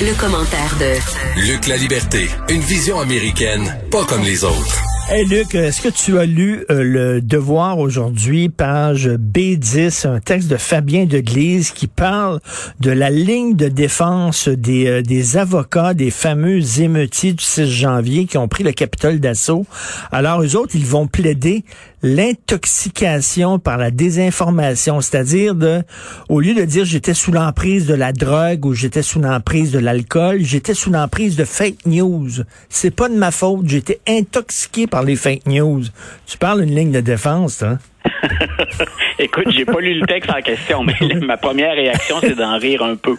Le, commentaire de Luc La Liberté, une vision américaine, pas comme les autres. Hey Luc, est-ce que tu as lu euh, le Devoir aujourd'hui, page B10, un texte de Fabien Deglise qui parle de la ligne de défense des, euh, des avocats des fameux émeutiers du 6 janvier qui ont pris le Capitole d'assaut. Alors, eux autres, ils vont plaider l'intoxication par la désinformation, c'est-à-dire de, au lieu de dire j'étais sous l'emprise de la drogue ou j'étais sous l'emprise de l'alcool, j'étais sous l'emprise de fake news. C'est pas de ma faute, j'étais intoxiqué par les fake news. Tu parles d'une ligne de défense, hein? Écoute, j'ai pas lu le texte en question, mais ma première réaction, c'est d'en rire un peu.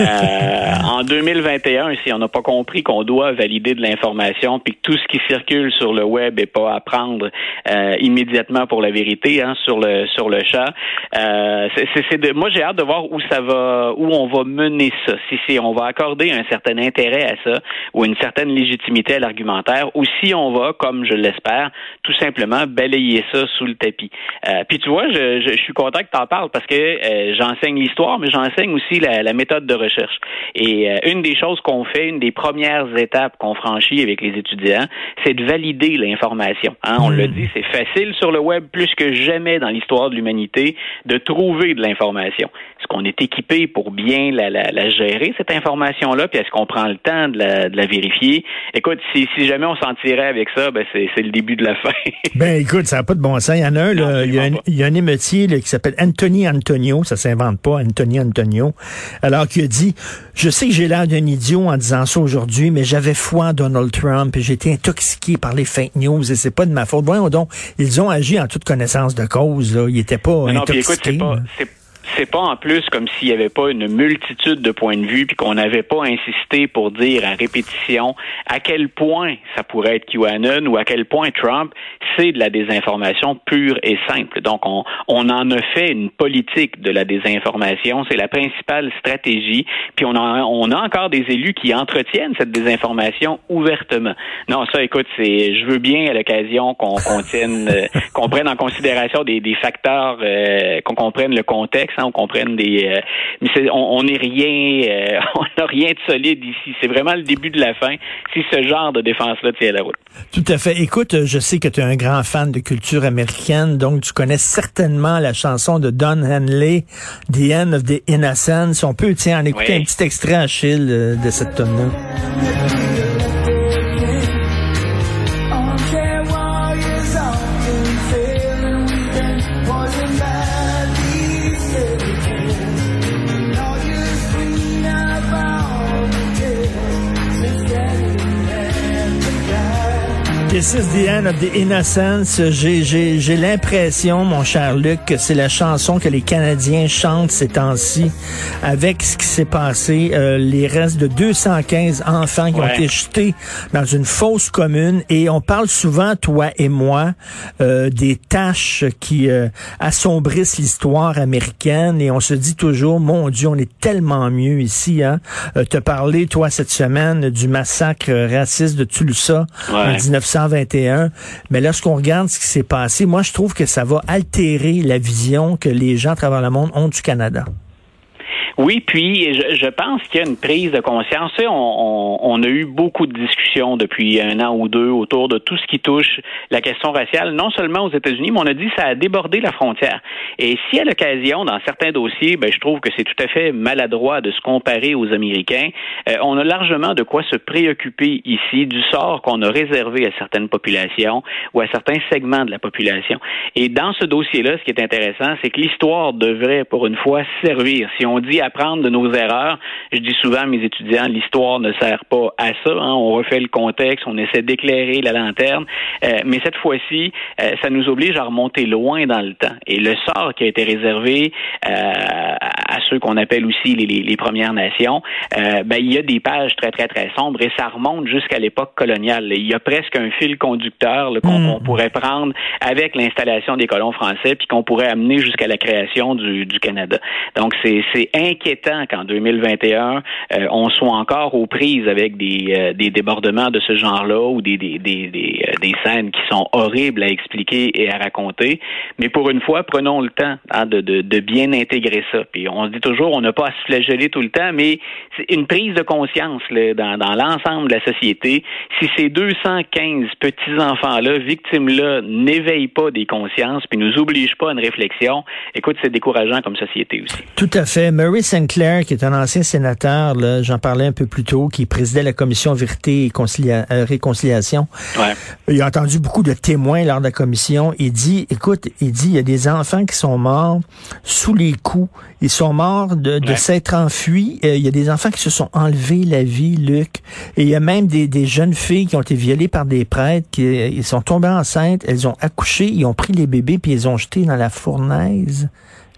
Euh, en 2021, si on n'a pas compris qu'on doit valider de l'information, puis que tout ce qui circule sur le web est pas à prendre euh, immédiatement pour la vérité, hein, sur le sur le chat. Euh, c'est, de, moi, j'ai hâte de voir où ça va, où on va mener ça. Si, si on va accorder un certain intérêt à ça ou une certaine légitimité à l'argumentaire, ou si on va, comme je l'espère, tout simplement balayer ça sous le tapis. Euh, puis tu vois, je, je, suis content que tu en parles parce que euh, j'enseigne l'histoire, mais j'enseigne aussi la, la, méthode de recherche. Et euh, une des choses qu'on fait, une des premières étapes qu'on franchit avec les étudiants, c'est de valider l'information. Hein? On le hmm. dit, c'est facile sur le web plus que jamais dans l'histoire de l'humanité de trouver de l'information. Est-ce qu'on est équipé pour bien la, la, la gérer, cette information-là, puis est-ce qu'on prend le temps de la, de la vérifier? Écoute, si, si jamais on s'en tirait avec ça, ben c'est le début de la fin. ben écoute, ça n'a pas de bon sens. Il y en a un, là, il, y a un il y a un émeutier qui s'appelle Anthony Antonio, ça s'invente pas, Anthony Antonio, alors qui a dit, je sais que j'ai l'air d'un idiot en disant ça aujourd'hui, mais j'avais foi en Donald Trump et j'ai été intoxiqué par les fake news et c'est pas de ma faute. Voyons donc, ils ont agi en toute connaissance de cause, là. Ils étaient pas intoxiqués. Non, c'est pas en plus comme s'il n'y avait pas une multitude de points de vue puis qu'on n'avait pas insisté pour dire à répétition à quel point ça pourrait être QAnon ou à quel point Trump c'est de la désinformation pure et simple. Donc on, on en a fait une politique de la désinformation, c'est la principale stratégie. Puis on a, on a encore des élus qui entretiennent cette désinformation ouvertement. Non, ça écoute, c'est je veux bien à l'occasion qu'on tienne euh, qu'on prenne en considération des, des facteurs euh, qu'on comprenne le contexte on comprenne des. Euh, mais on n'est rien, euh, on n'a rien de solide ici. C'est vraiment le début de la fin. Si ce genre de défense-là tient la route. Tout à fait. Écoute, je sais que tu es un grand fan de culture américaine, donc tu connais certainement la chanson de Don Henley, The End of the Innocence. On peut, tiens, en écouter un petit extrait, Achille, euh, de cette tonne-là. This is the end of the innocence. J'ai l'impression, mon cher Luc, que c'est la chanson que les Canadiens chantent ces temps-ci avec ce qui s'est passé, euh, les restes de 215 enfants qui ont été jetés dans une fosse commune. Et on parle souvent, toi et moi, euh, des tâches qui euh, assombrissent l'histoire américaine. Et on se dit toujours, mon Dieu, on est tellement mieux ici. Hein? te parler, toi, cette semaine, du massacre raciste de Tulsa en 1900 mais lorsqu'on regarde ce qui s'est passé, moi, je trouve que ça va altérer la vision que les gens à travers le monde ont du Canada. Oui, puis je, je pense qu'il y a une prise de conscience. on, on, on, a eu beaucoup de discussions depuis un an ou deux autour de tout ce qui touche la question raciale, non seulement aux États-Unis, mais on a dit que ça a débordé la frontière. Et si à l'occasion, dans certains dossiers, ben, je trouve que c'est tout à fait maladroit de se comparer aux Américains, euh, on a largement de quoi se préoccuper ici du sort qu'on a réservé à certaines populations ou à certains segments de la population. Et dans ce dossier-là, ce qui est intéressant, c'est que l'histoire devrait, pour une fois, servir. Si on dit apprendre de nos erreurs. Je dis souvent à mes étudiants, l'histoire ne sert pas à ça. Hein. On refait le contexte, on essaie d'éclairer la lanterne, euh, mais cette fois-ci, euh, ça nous oblige à remonter loin dans le temps. Et le sort qui a été réservé euh, à ceux qu'on appelle aussi les, les, Premières Nations, ben, il y a des pages très, très, très sombres et ça remonte jusqu'à l'époque coloniale. Il y a presque un fil conducteur qu'on hmm. pourrait prendre avec l'installation des colons français puis qu'on pourrait amener jusqu'à la création du, du Canada. Donc, c'est inquiétant qu'en 2021, on soit encore aux prises avec des, des débordements de ce genre-là ou des, des, des, des, des scènes qui sont horribles à expliquer et à raconter. Mais pour une fois, prenons le temps hein, de, de, de, bien intégrer ça. Puis on se dit toujours, on n'a pas à se flageller tout le temps, mais c'est une prise de conscience là, dans, dans l'ensemble de la société. Si ces 215 petits-enfants-là, victimes-là, n'éveillent pas des consciences, puis nous obligent pas à une réflexion, écoute, c'est décourageant comme société aussi. Tout à fait. Murray Sinclair, qui est un ancien sénateur, j'en parlais un peu plus tôt, qui présidait la commission Vérité et euh, Réconciliation. Ouais. Il a entendu beaucoup de témoins lors de la commission. Il dit, écoute, il dit, il y a des enfants qui sont morts sous les coups. Ils sont morts de, s'être enfuis. Euh, il y a des enfants qui se sont enlevés la vie, Luc. Et il y a même des, jeunes filles qui ont été violées par des prêtres, qui euh, ils sont tombées enceintes, elles ont accouché, ils ont pris les bébés puis ils ont jeté dans la fournaise.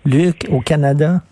Luc, au Canada.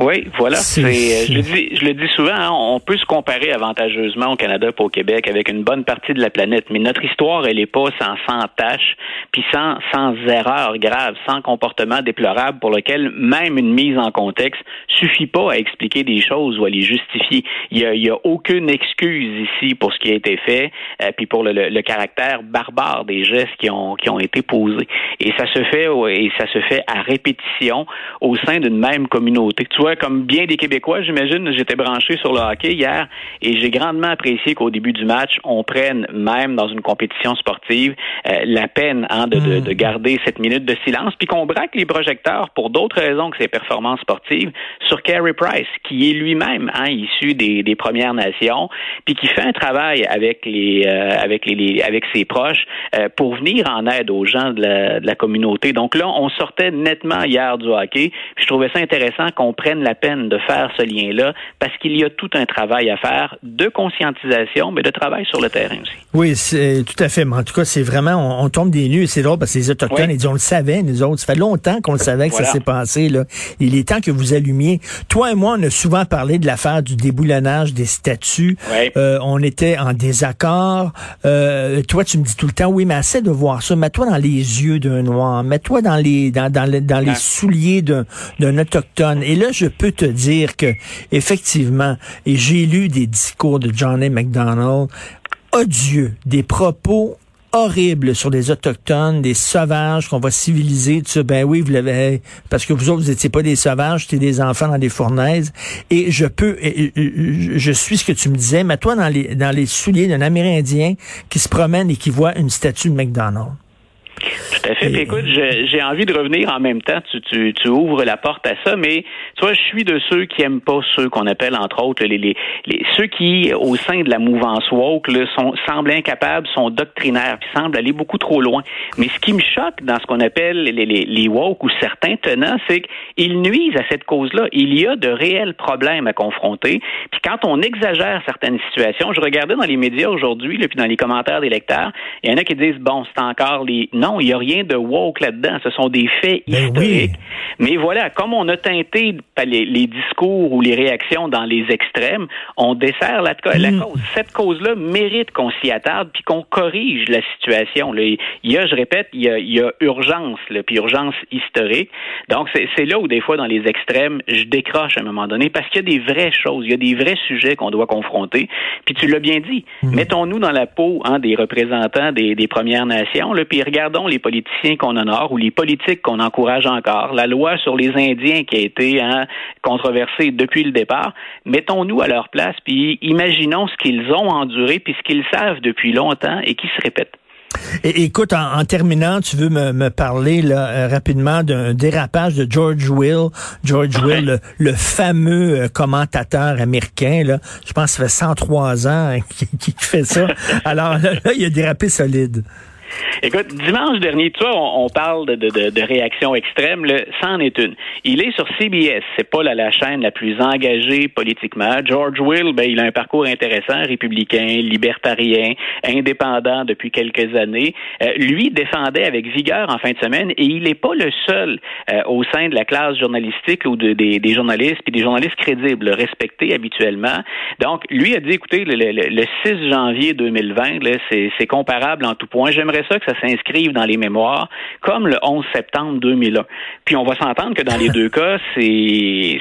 Oui, voilà. C'est, euh, je, le dis, je le dis souvent, hein, on peut se comparer avantageusement au Canada et au Québec avec une bonne partie de la planète, mais notre histoire, elle n'est pas sans, sans tâches, puis sans, sans erreurs graves, sans comportement déplorable pour lequel même une mise en contexte suffit pas à expliquer des choses ou à les justifier. Il y a, il y a aucune excuse ici pour ce qui a été fait, euh, puis pour le, le, caractère barbare des gestes qui ont, qui ont été posés. Et ça se fait, et ça se fait à répétition au sein d'une même communauté. Tu vois, comme bien des Québécois, j'imagine, j'étais branché sur le hockey hier et j'ai grandement apprécié qu'au début du match, on prenne, même dans une compétition sportive, euh, la peine hein, de, de, de, hmm. garder cette minute de silence, puis qu'on braque les projecteurs pour d'autres raisons que ses performances sportives sur Carey Price, qui est lui-même hein, issu des, des, Premières Nations, puis qui fait un travail avec les euh, avec les, avec ses proches euh, pour venir en aide aux gens de la, de la communauté. Donc là, on sortait nettement hier du hockey, puis je trouvais ça intéressant qu'on prenne la peine de faire ce lien-là parce qu'il y a tout un travail à faire de conscientisation, mais de travail sur le terrain aussi. Oui, c'est tout à fait. Mais en tout cas, c'est vraiment, on, tombe des nues. C'est drôle parce que les Autochtones, ils disent, on le savait, nous autres. Ça fait longtemps qu'on le savait que ça s'est passé. Là. Il est temps que vous allumiez. Toi et moi, on a souvent parlé de l'affaire du déboulonnage des statuts. Euh, on était en désaccord. Euh, toi, tu me dis tout le temps, oui, mais assez de voir ça. Mets-toi dans les yeux d'un noir. Mets-toi dans les dans, dans, dans les souliers d'un autochtone. Et là, je peux te dire que, effectivement, et j'ai lu des discours de John A. MacDonald, odieux, des propos horribles sur des autochtones, des sauvages qu'on va civiliser, tu sais, ben oui, vous l'avez, parce que vous autres, vous étiez pas des sauvages, c'était des enfants dans des fournaises. Et je peux, je suis ce que tu me disais, mais toi, dans les, dans les souliers d'un Amérindien qui se promène et qui voit une statue de McDonald's. Tout à fait. écoute, j'ai envie de revenir en même temps. Tu, tu, tu, ouvres la porte à ça, mais tu vois, je suis de ceux qui aiment pas ceux qu'on appelle entre autres les, les, les, ceux qui, au sein de la mouvance woke, là, sont semblent incapables, sont doctrinaires, puis semblent aller beaucoup trop loin. Mais ce qui me choque dans ce qu'on appelle les, les, les woke ou certains tenants, c'est qu'ils nuisent à cette cause-là. Il y a de réels problèmes à confronter. Puis quand on exagère certaines situations, je regardais dans les médias aujourd'hui, puis dans les commentaires des lecteurs, il y en a qui disent bon, c'est encore les non, il n'y a rien de woke là-dedans. Ce sont des faits ben historiques. Mais voilà, comme on a teinté les, discours ou les réactions dans les extrêmes, on dessert la, mm. cause. Cette cause-là mérite qu'on s'y attarde puis qu'on corrige la situation. Il y a, je répète, il y a, urgence, puis urgence historique. Donc, c'est là où des fois, dans les extrêmes, je décroche à un moment donné parce qu'il y a des vraies choses, il y a des vrais sujets qu'on doit confronter. Puis tu l'as bien dit, mm. mettons-nous dans la peau hein, des représentants des, des Premières Nations, là, puis regardons les politiciens qu'on honore ou les politiques qu'on encourage encore. La loi sur les Indiens qui a été hein, controversée depuis le départ. Mettons-nous à leur place, puis imaginons ce qu'ils ont enduré, puis ce qu'ils savent depuis longtemps et qui se répète. écoute, en, terminant, tu veux me, parler là, euh, rapidement d'un dérapage de George Will. George Will, le, fameux euh, commentateur américain, là, je pense que ça fait 103 ans qu'il fait ça. Alors là, il a dérapé solide. Écoute, dimanche dernier, tu vois, on, parle de, de, de, réaction extrême, là, c'en est une. Il est sur CBS, c'est pas la, chaîne la plus engagée politiquement. George Will, ben, il a un parcours intéressant, républicain, libertarien, indépendant depuis quelques années. Euh, lui défendait avec vigueur en fin de semaine et il n'est pas le seul euh, au sein de la classe journalistique ou de, des, des, journalistes, puis des journalistes crédibles, respectés habituellement. Donc, lui a dit, écoutez, le, le, le 6 janvier 2020, c'est comparable en tout point. J'aimerais ça que ça s'inscrive dans les mémoires comme le 11 septembre 2001. Puis on va s'entendre que dans les deux cas, c'est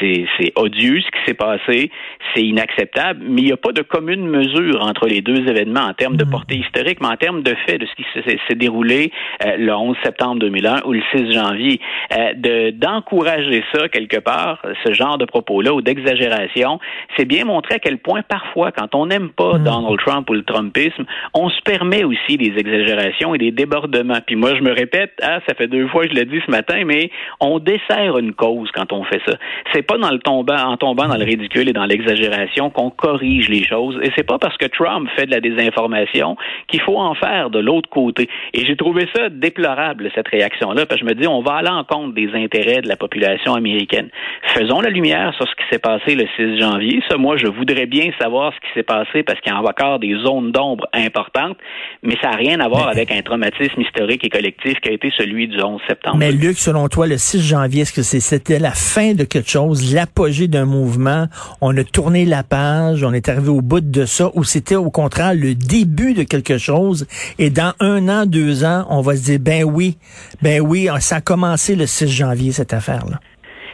c'est odieux ce qui s'est passé, c'est inacceptable, mais il n'y a pas de commune mesure entre les deux événements en termes de hmm. portée historique, mais en termes de fait de ce qui s'est déroulé euh, le 11 septembre 2001 ou le 6 janvier. Euh, d'encourager ça quelque part, ce genre de propos-là ou d'exagération, c'est bien montrer à quel point parfois, quand on n'aime pas hmm. Donald Trump ou le Trumpisme, on se permet aussi des exagérations et des débordements. Puis moi, je me répète, ah, ça fait deux fois que je l'ai dit ce matin, mais on dessert une cause quand on fait ça. C'est pas dans le tombant, en tombant dans le ridicule et dans l'exagération qu'on corrige les choses. Et c'est pas parce que Trump fait de la désinformation qu'il faut en faire de l'autre côté. Et j'ai trouvé ça déplorable, cette réaction-là, parce que je me dis, on va en compte des intérêts de la population américaine. Faisons la lumière sur ce qui s'est passé le 6 janvier. Ça, moi, je voudrais bien savoir ce qui s'est passé parce qu'il y a encore des zones d'ombre importantes, mais ça n'a rien à voir avec un traumatisme historique et collectif qui a été celui du 11 septembre. Mais Luc, selon toi, le 6 janvier, est-ce que c'était la fin de quelque chose, l'apogée d'un mouvement? On a tourné la page, on est arrivé au bout de ça, ou c'était au contraire le début de quelque chose, et dans un an, deux ans, on va se dire, ben oui, ben oui, ça a commencé le 6 janvier, cette affaire-là.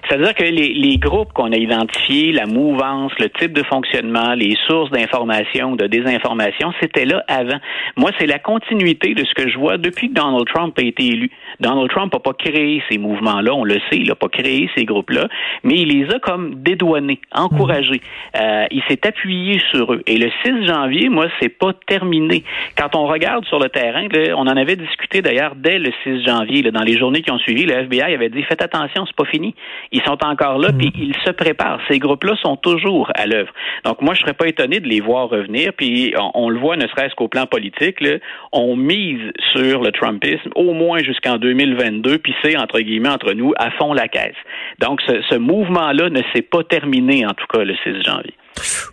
C'est-à-dire que les, les groupes qu'on a identifiés, la mouvance, le type de fonctionnement, les sources d'information, de désinformation, c'était là avant. Moi, c'est la continuité de ce que je vois depuis que Donald Trump a été élu. Donald Trump n'a pas créé ces mouvements-là, on le sait, il n'a pas créé ces groupes-là, mais il les a comme dédouanés, encouragés. Mmh. Euh, il s'est appuyé sur eux. Et le 6 janvier, moi, c'est pas terminé. Quand on regarde sur le terrain, on en avait discuté d'ailleurs dès le 6 janvier, là, dans les journées qui ont suivi, le FBI avait dit faites attention, c'est pas fini. Ils sont encore là, puis mm. ils se préparent. Ces groupes-là sont toujours à l'œuvre. Donc moi, je serais pas étonné de les voir revenir. Puis on, le voit, ne serait-ce qu'au plan politique, là, on mise sur le Trumpisme au moins jusqu'en 2022, puis c'est entre guillemets entre nous à fond la caisse. Donc ce, ce mouvement-là ne s'est pas terminé en tout cas le 6 janvier.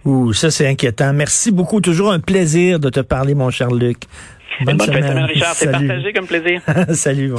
Ouh, ça c'est inquiétant. Merci beaucoup. Toujours un plaisir de te parler, mon cher Luc. Bonne, semaine. Richard. C'est partagé comme plaisir. Salut.